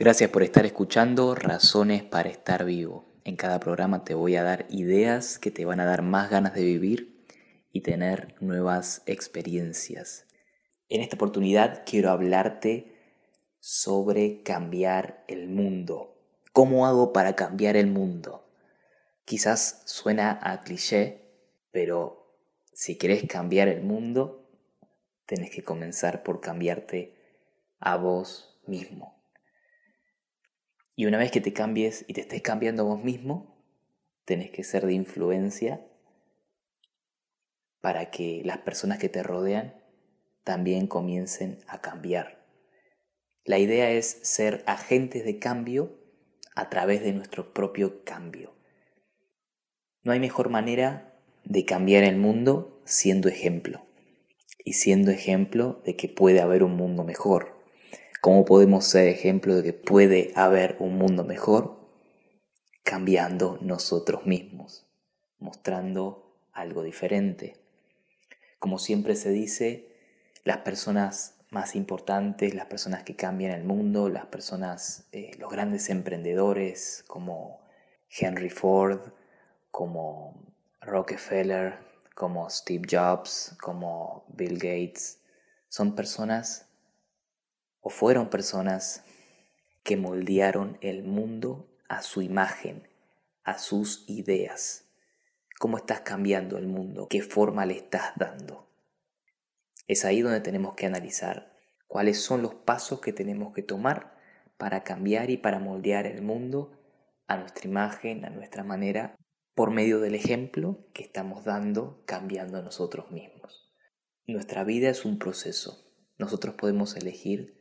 Gracias por estar escuchando Razones para estar vivo. En cada programa te voy a dar ideas que te van a dar más ganas de vivir y tener nuevas experiencias. En esta oportunidad quiero hablarte sobre cambiar el mundo. ¿Cómo hago para cambiar el mundo? Quizás suena a cliché, pero si querés cambiar el mundo, tenés que comenzar por cambiarte a vos mismo. Y una vez que te cambies y te estés cambiando vos mismo, tenés que ser de influencia para que las personas que te rodean también comiencen a cambiar. La idea es ser agentes de cambio a través de nuestro propio cambio. No hay mejor manera de cambiar el mundo siendo ejemplo y siendo ejemplo de que puede haber un mundo mejor. ¿Cómo podemos ser ejemplo de que puede haber un mundo mejor? Cambiando nosotros mismos, mostrando algo diferente. Como siempre se dice, las personas más importantes, las personas que cambian el mundo, las personas, eh, los grandes emprendedores como Henry Ford, como Rockefeller, como Steve Jobs, como Bill Gates, son personas o fueron personas que moldearon el mundo a su imagen, a sus ideas. ¿Cómo estás cambiando el mundo? ¿Qué forma le estás dando? Es ahí donde tenemos que analizar cuáles son los pasos que tenemos que tomar para cambiar y para moldear el mundo a nuestra imagen, a nuestra manera, por medio del ejemplo que estamos dando, cambiando a nosotros mismos. Nuestra vida es un proceso. Nosotros podemos elegir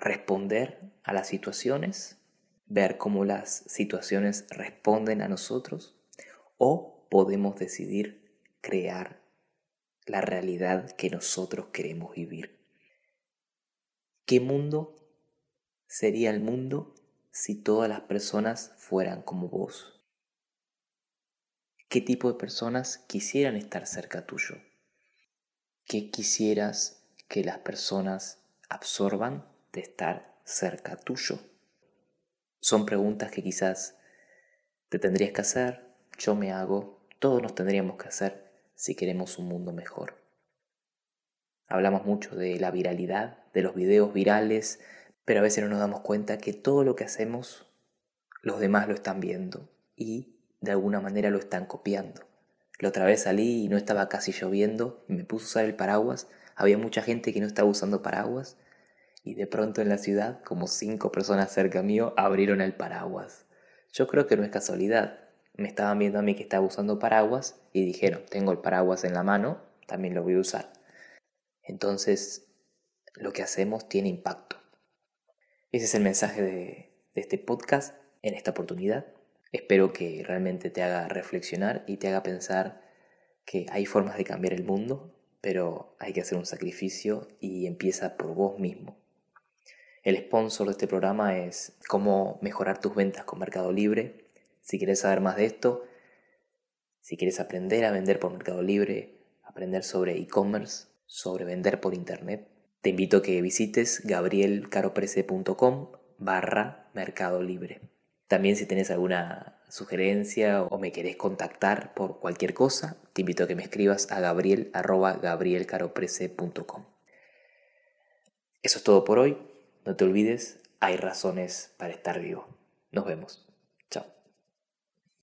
responder a las situaciones, ver cómo las situaciones responden a nosotros o podemos decidir crear la realidad que nosotros queremos vivir. ¿Qué mundo sería el mundo si todas las personas fueran como vos? ¿Qué tipo de personas quisieran estar cerca tuyo? ¿Qué quisieras que las personas absorban de estar cerca tuyo? Son preguntas que quizás te tendrías que hacer, yo me hago, todos nos tendríamos que hacer si queremos un mundo mejor. Hablamos mucho de la viralidad, de los videos virales, pero a veces no nos damos cuenta que todo lo que hacemos los demás lo están viendo y de alguna manera lo están copiando. La otra vez salí y no estaba casi lloviendo y me puse a usar el paraguas. Había mucha gente que no estaba usando paraguas y de pronto en la ciudad, como cinco personas cerca mío, abrieron el paraguas. Yo creo que no es casualidad. Me estaban viendo a mí que estaba usando paraguas y dijeron, tengo el paraguas en la mano, también lo voy a usar. Entonces, lo que hacemos tiene impacto. Ese es el mensaje de, de este podcast en esta oportunidad. Espero que realmente te haga reflexionar y te haga pensar que hay formas de cambiar el mundo, pero hay que hacer un sacrificio y empieza por vos mismo. El sponsor de este programa es cómo mejorar tus ventas con Mercado Libre. Si quieres saber más de esto, si quieres aprender a vender por Mercado Libre, aprender sobre e-commerce, sobre vender por Internet, te invito a que visites gabrielcaroprese.com barra Mercado Libre. También si tienes alguna sugerencia o me querés contactar por cualquier cosa, te invito a que me escribas a gabriel Eso es todo por hoy. No te olvides, hay razones para estar vivo. Nos vemos.